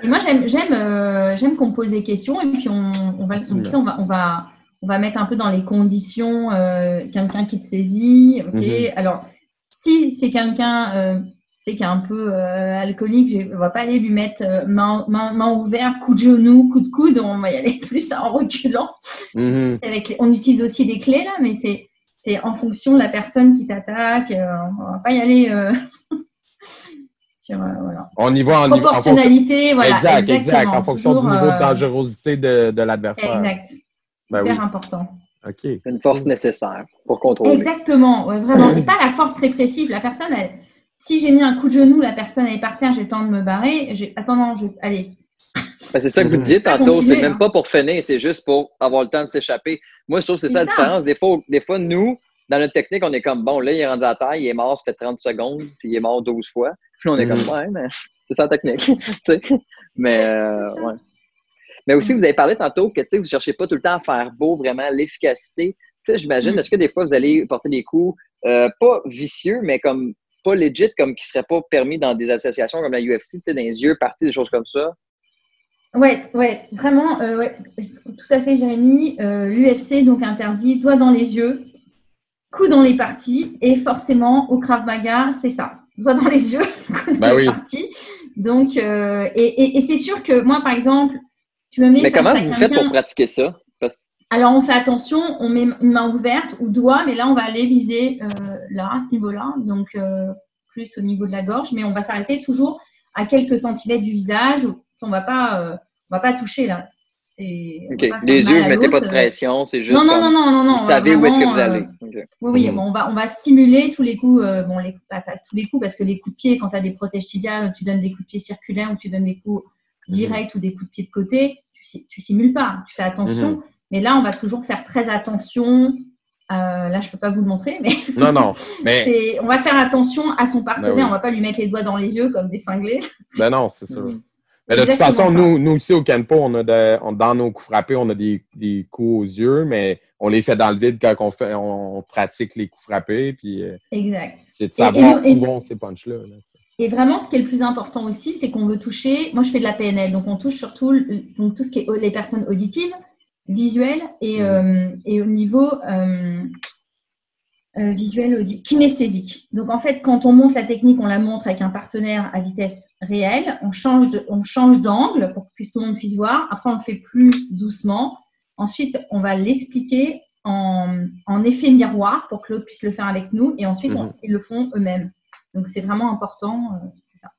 [SPEAKER 4] et moi, j'aime, j'aime, euh, j'aime qu'on pose des questions et puis on, on, va, on, va, on, va, on va mettre un peu dans les conditions euh, quelqu'un qui te saisit. Ok, mm-hmm. alors si c'est quelqu'un euh, qui est un peu alcoolique, je ne va pas aller lui mettre euh, main, main, ouverte, coup de genou, coup de coude. On va y aller plus en reculant. Mm-hmm. Avec, on utilise aussi des clés là, mais c'est c'est en fonction de la personne qui t'attaque. on va pas y aller.
[SPEAKER 1] Sur, voilà. On y va
[SPEAKER 4] en proportionnalité,
[SPEAKER 1] voilà. Exact, exact, en fonction du niveau de dangerosité de, de l'adversaire.
[SPEAKER 4] Exact. Ben Hyper important.
[SPEAKER 1] OK.
[SPEAKER 5] Une force nécessaire pour contrôler.
[SPEAKER 4] Exactement, vraiment. Et pas la force répressive. La personne, elle, si j'ai mis un coup de genou, la personne est par terre, j'ai le temps de me barrer. Attends, non, je... allez.
[SPEAKER 5] Ben, c'est ça que vous disiez tantôt, c'est même pas pour finir, c'est juste pour avoir le temps de s'échapper. Moi, je trouve que c'est ça la différence. Des fois, des fois, nous, dans notre technique, on est comme, bon, là, il est rendu à terre, il est mort, ça fait 30 secondes, puis il est mort 12 fois. Puis on est comme, mhm. ouais, mais c'est ça la technique. mais, euh, ouais. Mais aussi, vous avez parlé tantôt que vous ne cherchez pas tout le temps à faire beau, vraiment, l'efficacité. J'imagine, mm. est-ce que des fois, vous allez porter des coups, euh, pas vicieux, mais comme pas legit, comme qui ne seraient pas permis dans des associations comme la UFC, dans les yeux partis, des choses comme ça?
[SPEAKER 4] Oui, ouais, vraiment, euh, ouais, tout à fait, Jérémy. Euh, L'UFC, donc, interdit doigt dans les yeux, coup dans les parties, et forcément, au Krav Maga, c'est ça. Doigt dans les yeux, coup dans bah les parties. Donc, et c'est sûr que moi, par exemple,
[SPEAKER 5] mais comment vous faites pour pratiquer ça?
[SPEAKER 4] Alors, on fait attention, on met une main ouverte ou doigt, mais là, on va aller viser euh, là, à ce niveau-là, donc euh, plus au niveau de la gorge, mais on va s'arrêter toujours à quelques centimètres du visage. On va pas, euh, on va pas toucher là.
[SPEAKER 5] Les yeux, ne mettez pas de pression, c'est juste.
[SPEAKER 4] Non, non, non, non, non,
[SPEAKER 5] Vous savez où est-ce que vous allez.
[SPEAKER 4] Oui, oui, mhm. on va, on va simuler tous les coups, bon, les, pas, tous les coups, parce que les coups de pied, quand tu as des protèges tibiales, tu donnes des coups de pied circulaires ou tu donnes des coups mhm. directs ou des coups de pied de côté tu simules pas, tu fais attention. Mhm. Mais là, on va toujours faire très attention. Euh, là, je peux pas vous le montrer, mais
[SPEAKER 1] non, non. Mais
[SPEAKER 4] on va faire attention à son partenaire. Ben on va pas lui mettre les doigts dans les yeux comme des cinglés.
[SPEAKER 1] Ben non, c'est ça. Mais de toute façon, nous, nous ici au Canpo, on a dans nos coups frappés, on a des, des, coups aux yeux, mais on les fait dans le vide quand on, fait, on, pratique les coups frappés. Puis, euh,
[SPEAKER 4] exact.
[SPEAKER 1] C'est de savoir où vont ces punches-là. là
[SPEAKER 4] et vraiment, ce qui est le plus important aussi, c'est qu'on veut toucher. Moi, je fais de la PNL, donc on touche surtout donc, tout ce qui est les personnes auditives, visuelles et, mmh. euh, au niveau euh, euh, visuel, kinesthésique. Donc en fait, quand on monte la technique, on la montre avec un partenaire à vitesse réelle. On change on change d'angle pour que tout le monde puisse voir. Après, on le fait plus doucement. Ensuite, on va l'expliquer en, effet miroir pour que l'autre puisse le faire avec nous. Et ensuite, mmh. ils le font eux-mêmes. Donc c'est vraiment important, euh, c'est ça.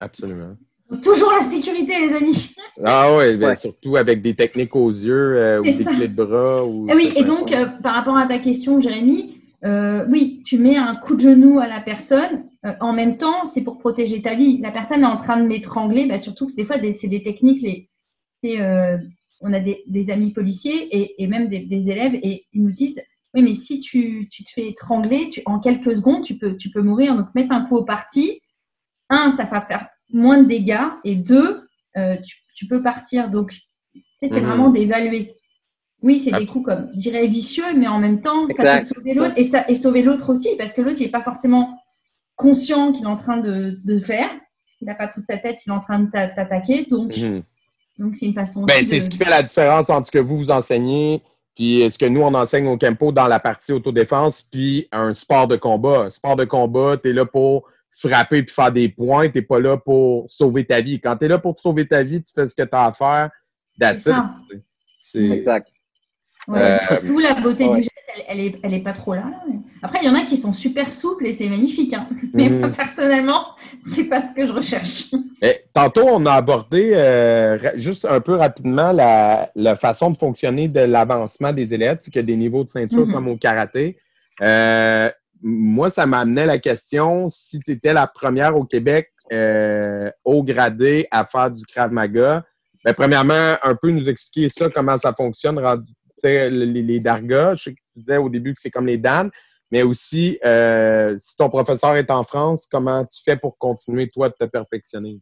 [SPEAKER 1] Absolument.
[SPEAKER 4] Toujours la sécurité, les amis.
[SPEAKER 1] Ah oui, ben, surtout avec des techniques aux yeux euh, ou des clés de bras.
[SPEAKER 4] Ou eh oui, et donc euh, par rapport à ta question, Jérémy, oui, tu mets un coup de genou à la personne. en même temps, c'est pour protéger ta vie. La personne est en train de m'étrangler, bah, surtout que des fois, c'est des techniques. Les, on a des, amis policiers et, même des, des, élèves et ils nous disent oui, mais si tu, te fais étrangler, en quelques secondes, tu peux, tu peux mourir. Donc, mettre un coup au parti, un, ça va faire moins de dégâts. Et deux, euh, tu, peux partir. Donc, c'est mhm. vraiment d'évaluer. Oui, c'est des coups comme, je dirais, vicieux, mais en même temps, ça peut sauver l'autre et, ça, et sauver l'autre aussi, parce que l'autre, il n'est pas forcément conscient qu'il est en train de, de faire. Il n'a pas toute sa tête, il est en train de t'attaquer. Donc, mhm. donc c'est une façon.
[SPEAKER 1] Ben, c'est ce qui fait la différence entre ce que vous vous enseignez puis ce que nous, on enseigne au Campo dans la partie autodéfense, puis un sport de combat. Un sport de combat, tu es là pour frapper puis faire des points, tu pas là pour sauver ta vie. Quand tu es là pour sauver ta vie, tu fais ce que tu as à faire.
[SPEAKER 5] C'est exact.
[SPEAKER 4] Euh, D'où la beauté du geste, elle, n'est elle, est, pas trop là. Après, il y en a qui sont super souples et c'est magnifique. Hein. Mais mhm. moi, personnellement, c'est pas ce que je recherche.
[SPEAKER 1] Et, tantôt, on a abordé euh, juste un peu rapidement la, façon de fonctionner de l'avancement des élèves, qu'il y a des niveaux de ceinture mhm. comme au karaté. Euh, moi, ça m'amenait la question si tu étais la première au Québec au gradé à faire du Krav Maga. Ben, premièrement, un peu nous expliquer ça, comment ça fonctionne, les, les dargas, je sais que tu disais au début que c'est comme les Dan, mais aussi, euh, si ton professeur est en France, comment tu fais pour continuer, toi, de te perfectionner?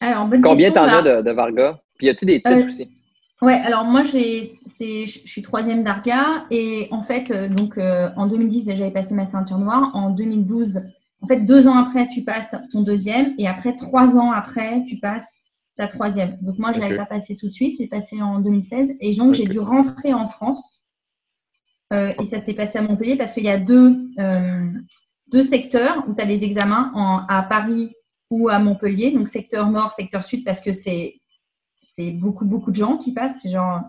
[SPEAKER 5] Alors, Combien t'en as de, de Varga? Puis y a-tu des types euh, aussi?
[SPEAKER 4] Ouais, alors moi, j'ai, c'est, je suis troisième d'Arga et en fait, euh, donc euh, en 2010, j'avais passé ma ceinture noire. En 2012, en fait, deux ans après, tu passes ton deuxième et après, trois ans après, tu passes ta troisième. Donc moi, je ne l'avais pas passé tout de suite, j'ai passé en 2016 et donc j'ai dû rentrer en France euh, et ça s'est passé à Montpellier parce qu'il y a deux, deux secteurs où tu as les examens en, à Paris ou à Montpellier, donc secteur nord, secteur sud parce que c'est c'est beaucoup, beaucoup de gens qui passent. C'est genre,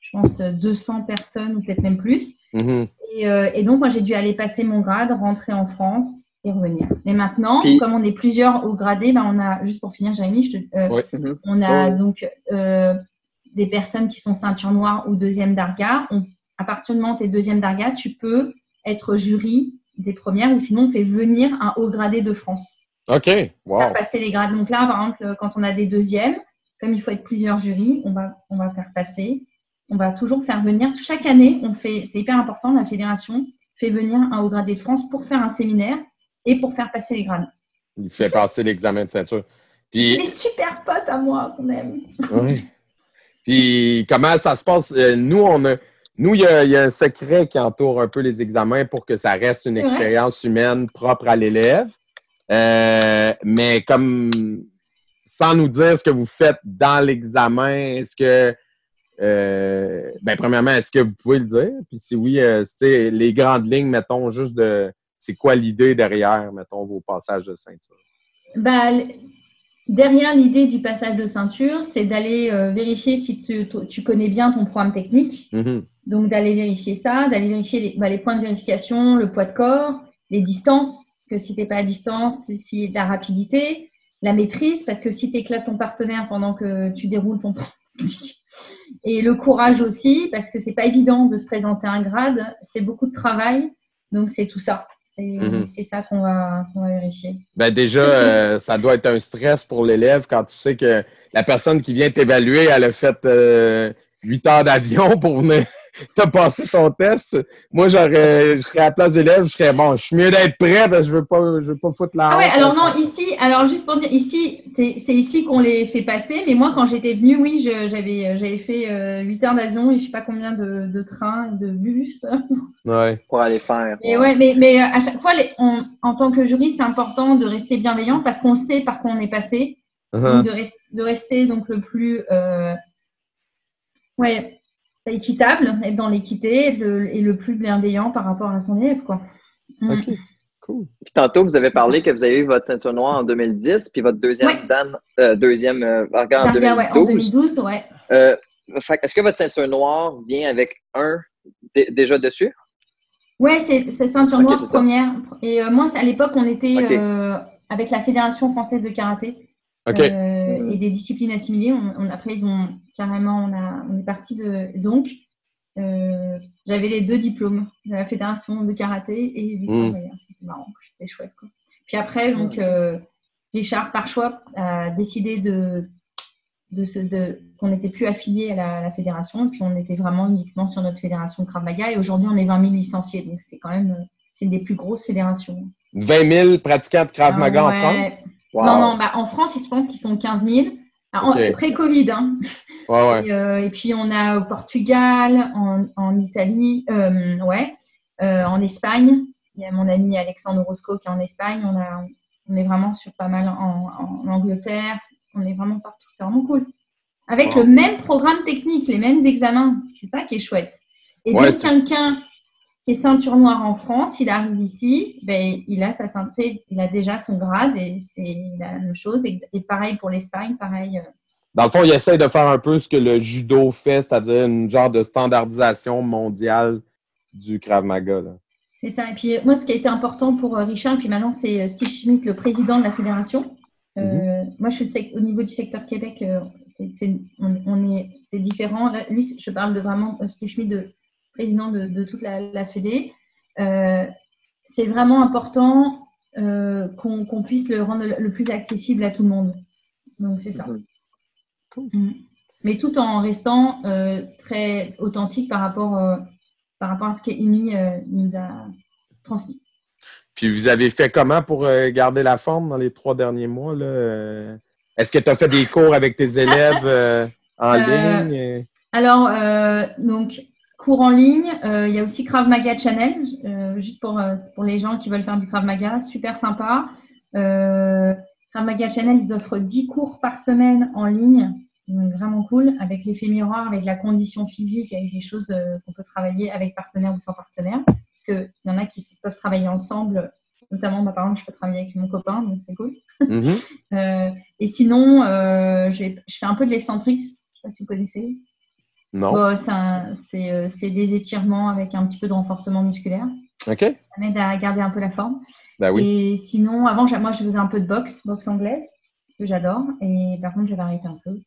[SPEAKER 4] je pense, 200 personnes ou peut-être même plus.
[SPEAKER 1] Mhm.
[SPEAKER 4] Euh, et, donc, moi, j'ai dû aller passer mon grade, rentrer en France et revenir. Mais maintenant, comme on est plusieurs au gradé, ben, on a, juste pour finir, Jérémy, euh, on a donc euh, des personnes qui sont ceinture noire ou deuxième d'arga. À partir du moment où tu es deuxième d'arga, tu peux être jury des premières ou sinon on fait venir un haut gradé de France.
[SPEAKER 1] OK, wow.
[SPEAKER 4] passer les grades. Donc là, par exemple, quand on a des deuxièmes, comme il faut être plusieurs jurys, on va, on va faire passer. On va toujours faire venir. Chaque année, on fait, c'est hyper important, la fédération fait venir un haut gradé de France pour faire un séminaire et pour faire passer les grades.
[SPEAKER 1] Il fait passer l'examen de ceinture.
[SPEAKER 4] Puis... Des super potes à moi qu'on aime.
[SPEAKER 1] Oui. Puis comment ça se passe? Euh, nous, on a. Nous, il y, a, un secret qui entoure un peu les examens pour que ça reste une expérience humaine propre à l'élève. Euh, mais comme sans nous dire ce que vous faites dans l'examen, est-ce que, euh, ben, premièrement, est-ce que vous pouvez le dire? Puis si oui, euh, c'est les grandes lignes, mettons, juste de, c'est quoi l'idée derrière, mettons, vos passages de ceinture?
[SPEAKER 4] Ben, derrière l'idée du passage de ceinture, c'est d'aller euh, vérifier si tu, connais bien ton programme technique.
[SPEAKER 1] Mm-hmm.
[SPEAKER 4] Donc, d'aller vérifier ça, d'aller vérifier les, ben, les, points de vérification, le poids de corps, les distances, parce que si tu n'es pas à distance, si la rapidité, la maîtrise, parce que si tu éclates ton partenaire pendant que tu déroules ton et le courage aussi, parce que c'est pas évident de se présenter un grade, c'est beaucoup de travail, donc c'est tout ça. C'est mhm. ça qu'on va, vérifier.
[SPEAKER 1] Ben déjà, euh, ça doit être un stress pour l'élève quand tu sais que la personne qui vient t'évaluer, elle a fait euh, huit heures d'avion pour venir tu as passé ton test. Moi, j'aurais, je serais à la place d'élève, je serais bon, je suis mieux d'être prêt parce que je veux pas, je veux pas foutre la.
[SPEAKER 4] Ah ouais, alors non, ici, alors juste pour dire, ici, c'est, ici qu'on les fait passer, mais moi, quand j'étais venue, oui, j'avais, j'avais fait euh, 8 heures d'avion et je sais pas combien de, de trains, de bus.
[SPEAKER 1] Ouais.
[SPEAKER 5] Pour aller faire.
[SPEAKER 4] Et ouais, mais, mais euh, à chaque fois, les, en tant que jury, c'est important de rester bienveillant parce qu'on sait par quoi on est passé. Uh-huh. de, de, rester donc le plus. Euh, ouais, équitable, être dans l'équité et, le plus bienveillant par rapport à son élève. Quoi.
[SPEAKER 1] Mm. OK, cool.
[SPEAKER 5] Puis tantôt, vous avez parlé que vous avez eu votre ceinture noire en 2010, puis votre deuxième dame, euh, deuxième euh, en 2012.
[SPEAKER 4] Ouais, en 2012, ouais.
[SPEAKER 5] Euh, est-ce que votre ceinture noire vient avec un déjà dessus?
[SPEAKER 4] Oui, c'est ceinture noire première. Et moi, à l'époque, on était avec la Fédération française de karaté.
[SPEAKER 1] Euh,
[SPEAKER 4] et des disciplines assimilées. On, après, ils ont carrément, on, a, on est parti de. Donc, euh, j'avais les deux diplômes de la fédération de karaté et du mmh. C'était marrant, c'était chouette. Quoi. Puis après, donc, euh, Richard, par choix, a décidé de, de, de qu'on n'était plus affilié à la, fédération et puis on était vraiment uniquement sur notre fédération Krav Maga. Et aujourd'hui, on est 20 000 licenciés, donc c'est quand même c'est une des plus grosses fédérations.
[SPEAKER 1] 20 000 pratiquants de Krav Maga en France?
[SPEAKER 4] Non, non, bah, en France, je pense qu'ils sont 15 000. Après Covid. Hein.
[SPEAKER 1] Euh,
[SPEAKER 4] et, puis, on a au Portugal, en, Italie, euh, ouais, euh, en Espagne. Il y a mon ami Alexandre Roscoe qui est en Espagne. On, a, on est vraiment sur pas mal en, Angleterre. On est vraiment partout. C'est vraiment cool. Avec le même programme technique, les mêmes examens. C'est ça qui est chouette. Et donc, quelqu'un qui est ceinture noire en France, il arrive ici, ben, il a sa santé, il a déjà son grade et c'est la même chose. Et, pareil pour l'Espagne, pareil. Euh.
[SPEAKER 1] Dans le fond, il essaie de faire un peu ce que le judo fait, c'est-à-dire une genre de standardisation mondiale du Krav Maga.
[SPEAKER 4] C'est ça. Et puis moi, ce qui a été important pour euh, Richard, puis maintenant c'est euh, Steve Schmidt, le président de la fédération. Mm-hmm. moi, je suis au niveau du secteur Québec, c'est on, est, différent. lui, je parle de vraiment Steve Schmidt de président de, toute la, Fédé. Euh, c'est vraiment important euh, qu'on puisse le rendre le, plus accessible à tout le monde. Donc, c'est ça. Mm. Mais tout en restant euh, très authentique par rapport, par rapport à ce qu'Imi nous a transmis.
[SPEAKER 1] Puis vous avez fait comment pour garder la forme dans les trois derniers mois? Est-ce que tu as fait des cours avec tes élèves en ligne?
[SPEAKER 4] Alors, donc, cours en ligne, il y a aussi Krav Maga Channel, juste pour, pour les gens qui veulent faire du Krav Maga, super sympa. Krav Maga Channel, ils offrent 10 cours par semaine en ligne vraiment cool, avec l'effet miroir, avec la condition physique, avec des choses euh, qu'on peut travailler avec partenaire ou sans partenaire. Parce qu'il y en a qui peuvent travailler ensemble, notamment, moi, par exemple, je peux travailler avec mon copain, donc c'est cool. Mhm. Euh, et sinon, euh, je fais un peu de l'excentrique, je ne sais pas si vous connaissez.
[SPEAKER 1] Non.
[SPEAKER 4] c'est des étirements avec un petit peu de renforcement musculaire.
[SPEAKER 1] Ok.
[SPEAKER 4] Ça m'aide à garder un peu la forme.
[SPEAKER 1] Bah oui.
[SPEAKER 4] Et sinon, avant, moi, je faisais un peu de boxe, boxe anglaise, que j'adore. Et par contre, j'avais arrêté un peu.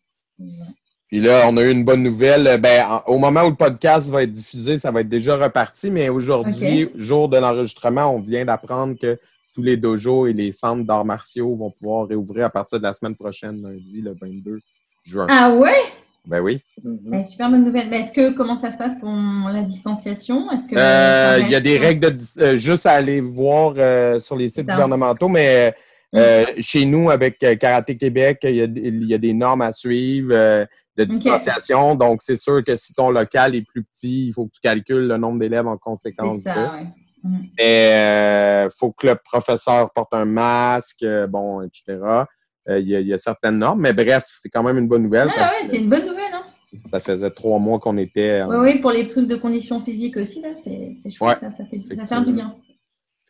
[SPEAKER 1] Puis là, on a eu une bonne nouvelle. Ben, au moment où le podcast va être diffusé, ça va être déjà reparti, mais aujourd'hui, jour de l'enregistrement, on vient d'apprendre que tous les dojos et les centres d'arts martiaux vont pouvoir réouvrir à partir de la semaine prochaine, lundi, le 22 juin.
[SPEAKER 4] Ah ouais?
[SPEAKER 1] Ben oui.
[SPEAKER 4] Mhm. Ben, super bonne nouvelle. Mais est-ce que comment ça se passe pour la distanciation? Est-ce que
[SPEAKER 1] euh, il y a des règles de euh, juste à aller voir euh, sur les sites gouvernementaux, mais euh, chez nous, avec euh, Karaté Québec, il y, a, des normes à suivre euh, de distanciation. Donc, c'est sûr que si ton local est plus petit, il faut que tu calcules le nombre d'élèves en conséquence.
[SPEAKER 4] C'est ça, oui.
[SPEAKER 1] Mm. il faut que le professeur porte un masque, bon, etc. Il y, a certaines normes, mais bref, c'est quand même une bonne nouvelle.
[SPEAKER 4] Ah oui, c'est une bonne nouvelle, hein?
[SPEAKER 1] Ça faisait trois mois qu'on était.
[SPEAKER 4] Oui, oui, pour les trucs de conditions physiques aussi, là, c'est chouette, ça, fait, ça fait du bien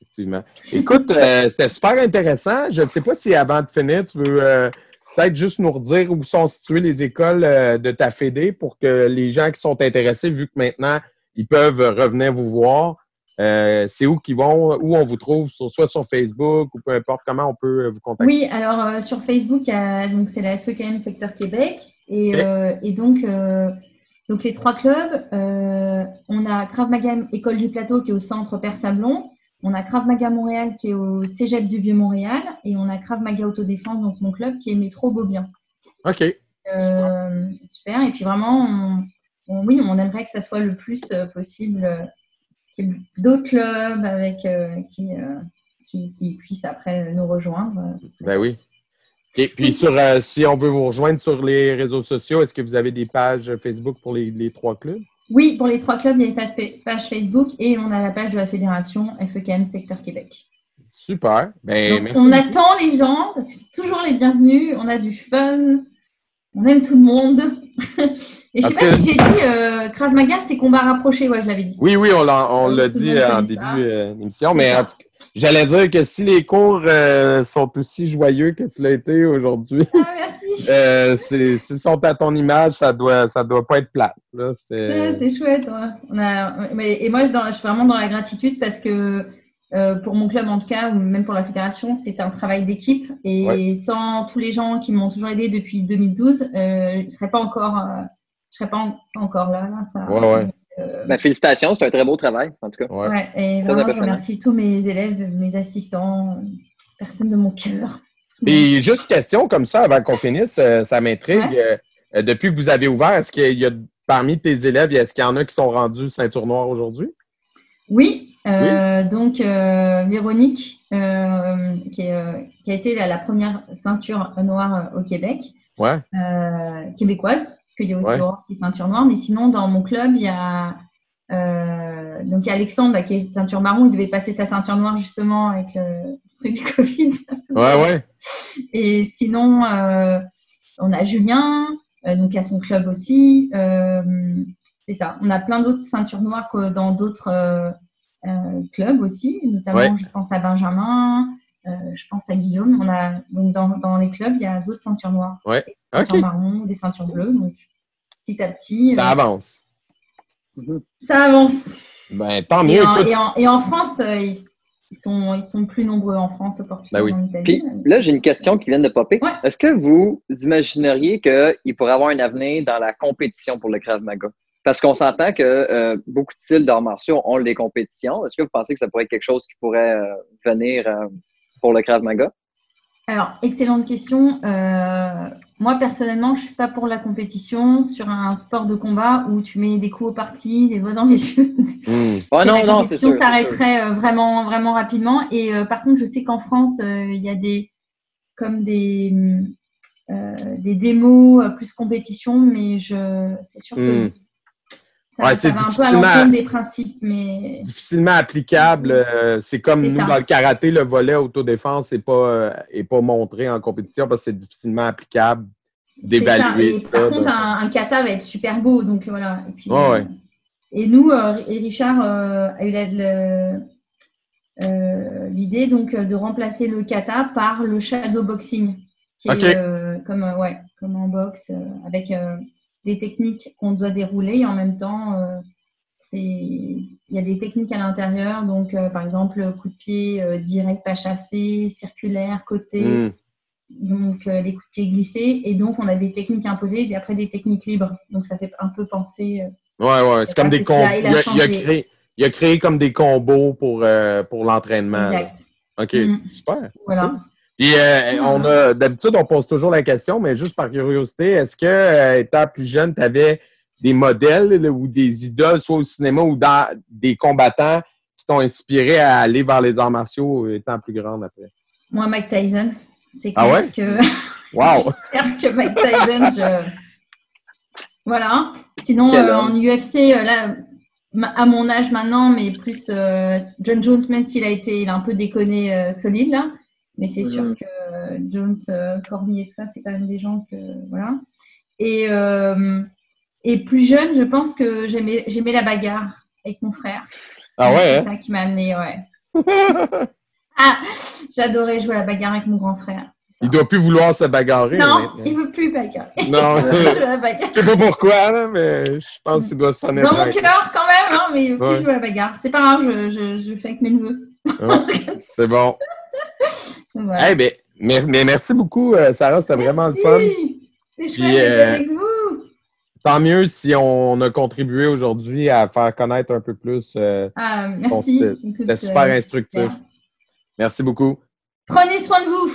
[SPEAKER 1] effectivement. Écoute, euh, c'était super intéressant. Je ne sais pas si avant de finir, tu veux euh, peut-être juste nous redire où sont situées les écoles euh, de ta Fédé pour que les gens qui sont intéressés, vu que maintenant ils peuvent revenir vous voir, c'est où qu'ils vont, où on vous trouve, soit sur Facebook ou peu importe, comment on peut vous contacter?
[SPEAKER 4] Oui, alors sur Facebook, c'est la FEKM Secteur Québec. Et, donc, donc, les trois clubs, on a Krav Maga École du Plateau qui est au centre Père Sablon. On a Krav Maga Montréal qui est au Cégep du Vieux-Montréal et on a Krav Maga Autodéfense, donc mon club, qui est Métro Beaubien.
[SPEAKER 1] OK.
[SPEAKER 4] Euh, super. Et puis vraiment, on, oui, on aimerait que ça soit le plus euh, possible euh, d'autres clubs avec qui, qui, puissent après nous rejoindre.
[SPEAKER 1] Ben oui. Et puis, sur, si on veut vous rejoindre sur les réseaux sociaux, est-ce que vous avez des pages Facebook pour les trois clubs?
[SPEAKER 4] Oui, pour les trois clubs, il y a une page Facebook et on a la page de la fédération FEKM Secteur Québec.
[SPEAKER 1] Super. Ben, merci
[SPEAKER 4] on attend les gens, c'est toujours les bienvenus, on a du fun, on aime tout le monde. et je ne sais pas si j'ai dit euh, Krav Maga, c'est combat rapproché, ouais, je l'avais dit.
[SPEAKER 1] Oui, oui, on l'a dit en début euh, d'émission, mais j'allais dire que si les cours euh, sont aussi joyeux que tu l'as été aujourd'hui.
[SPEAKER 4] Ah, merci.
[SPEAKER 1] Euh, S'ils sont à ton image, ça doit, ça doit pas être plat.
[SPEAKER 4] C'est chouette. On a, mais, et moi, je suis vraiment dans la gratitude parce que euh, pour mon club en tout cas, ou même pour la fédération, c'est un travail d'équipe. Et sans tous les gens qui m'ont toujours aidé depuis 2012, euh, je ne serais pas encore, euh, je serais pas encore là. là ça,
[SPEAKER 5] ben, félicitations, c'est un très beau travail, en tout cas.
[SPEAKER 4] Ouais. et vraiment, je remercie tous mes élèves, mes assistants, personne de mon cœur.
[SPEAKER 1] Et juste une question comme ça, avant qu'on finisse, euh, ça m'intrigue. Euh, depuis que vous avez ouvert, est-ce qu'il y a parmi tes élèves, est-ce qu'il y en a qui sont rendus ceinture noire aujourd'hui?
[SPEAKER 4] Oui. Euh, donc, Véronique, qui, a été la, première ceinture noire au Québec,
[SPEAKER 1] ouais.
[SPEAKER 4] québécoise, parce qu'il y a aussi qui est ceinture noire. Mais sinon, dans mon club, il y a donc Alexandre qui est ceinture marron, il devait passer sa ceinture noire justement avec le truc du Covid.
[SPEAKER 1] Ouais, ouais.
[SPEAKER 4] Et sinon, euh, on a Julien, euh, donc à son club aussi. Euh, c'est ça. On a plein d'autres ceintures noires que dans d'autres clubs aussi, notamment je pense à Benjamin, je pense à Guillaume. On a donc dans, les clubs, il y a d'autres ceintures noires.
[SPEAKER 1] Ouais.
[SPEAKER 4] Des ceintures marron, des ceintures bleues. Donc petit à petit.
[SPEAKER 1] Ça avance.
[SPEAKER 4] Ça avance.
[SPEAKER 1] Ben, tant mieux.
[SPEAKER 4] Et en, France, ils, sont, ils sont plus nombreux en France, au Portugal,
[SPEAKER 5] ben
[SPEAKER 4] en Italie.
[SPEAKER 5] Puis là, j'ai une question qui vient de popper. Est-ce que vous imagineriez qu'il pourrait avoir un avenir dans la compétition pour le Krav Maga? Parce qu'on s'entend que euh, beaucoup de styles d'arts martiaux ont des compétitions. Est-ce que vous pensez que ça pourrait être quelque chose qui pourrait euh, venir euh, pour le Krav Maga?
[SPEAKER 4] Alors, excellente question. Euh, moi, personnellement, je ne suis pas pour la compétition sur un sport de combat où tu mets des coups au parti, des doigts dans les yeux.
[SPEAKER 5] Mmh. Oh, non, non, c'est sûr.
[SPEAKER 4] s'arrêterait euh, vraiment, vraiment rapidement. Et euh, par contre, je sais qu'en France, il y a des, comme des, des démos plus compétition, mais je, c'est sûr que
[SPEAKER 1] Hmm.
[SPEAKER 4] Ça,
[SPEAKER 1] Ouais, c'est difficilement-
[SPEAKER 4] des principes. Mais
[SPEAKER 1] difficilement applicable. euh, c'est comme
[SPEAKER 4] C'est
[SPEAKER 1] nous,
[SPEAKER 4] ça.
[SPEAKER 1] dans le karaté, le volet autodéfense n'est pas, euh, est pas montré en compétition parce que c'est difficilement applicable. d'évaluer
[SPEAKER 4] ça. Et
[SPEAKER 1] ça,
[SPEAKER 4] par
[SPEAKER 1] donc.
[SPEAKER 4] contre, un, un kata va être super beau. Donc voilà. Et, puis,
[SPEAKER 1] Ouais, ouais.
[SPEAKER 4] et nous, euh, et Richard euh, a eu euh, l'idée donc euh, de remplacer le kata par le shadow boxing, qui
[SPEAKER 1] Ok.
[SPEAKER 4] est euh, comme euh, ouais, comme en boxe euh, avec euh, des techniques qu'on doit dérouler et en même temps euh, c'est il y a des techniques à l'intérieur donc euh, par exemple coup de pied euh, direct pas chassé circulaire côté
[SPEAKER 1] Hmm.
[SPEAKER 4] donc euh, les coups de pied glissés et donc on a des techniques imposées et après des techniques libres donc ça fait un peu penser
[SPEAKER 1] Ouais, ouais. C'est comme des combos.
[SPEAKER 4] il
[SPEAKER 1] Il,
[SPEAKER 4] a
[SPEAKER 1] il créé, il a créé comme des combos pour, pour l'entraînement.
[SPEAKER 4] exact
[SPEAKER 1] OK,
[SPEAKER 4] Mhm.
[SPEAKER 1] super.
[SPEAKER 4] voilà
[SPEAKER 1] Puis euh, on a d'habitude, on pose toujours la question, mais juste par curiosité, est-ce que euh, étant plus jeune, tu avais des modèles ou des idoles, soit au cinéma ou dans des combattants qui t'ont inspiré à aller vers les arts martiaux euh, étant plus grande après?
[SPEAKER 4] moi Mike Tyson c'est
[SPEAKER 1] Ah
[SPEAKER 4] clair
[SPEAKER 1] ouais?
[SPEAKER 4] que
[SPEAKER 1] Wow!
[SPEAKER 4] clair que Mike Tyson je voilà sinon euh, en UFC là à mon âge maintenant mais plus John Jones même s'il a été il a un peu déconné solide là mais c'est sûr que euh, Jones euh, Cormier tout ça c'est quand même des gens que voilà et euh, et plus jeune je pense que j'aimais j'aimais la bagarre avec mon frère
[SPEAKER 1] Ah ouais,
[SPEAKER 4] c'est ça qui m'a amené ouais
[SPEAKER 1] hein?
[SPEAKER 4] ah j'adorais jouer à la bagarre avec mon grand frère.
[SPEAKER 1] Il doit plus vouloir se bagarrer.
[SPEAKER 4] non
[SPEAKER 1] maintenant.
[SPEAKER 4] il veut plus bagarrer
[SPEAKER 1] Non,
[SPEAKER 4] Il veut
[SPEAKER 1] je
[SPEAKER 4] jouer à la bagarre
[SPEAKER 1] sais pas pourquoi, mais je pense qu'il doit s'en être
[SPEAKER 4] dans mon cœur quand même hein, mais il veut plus
[SPEAKER 1] Ouais.
[SPEAKER 4] jouer à la bagarre c'est pas grave je, je, je fais avec mes neveux
[SPEAKER 1] C'est bon.
[SPEAKER 4] Voilà.
[SPEAKER 1] Ben, mais, mais merci beaucoup, euh, Sarah, c'était vraiment le fun.
[SPEAKER 4] Merci. C'est chouette
[SPEAKER 1] euh,
[SPEAKER 4] avec vous.
[SPEAKER 1] Tant mieux si on a contribué aujourd'hui à faire connaître un peu plus. euh,
[SPEAKER 4] Ah, merci.
[SPEAKER 1] c'était- super
[SPEAKER 4] euh,
[SPEAKER 1] instructif. Merci beaucoup.
[SPEAKER 4] Prenez soin de vous.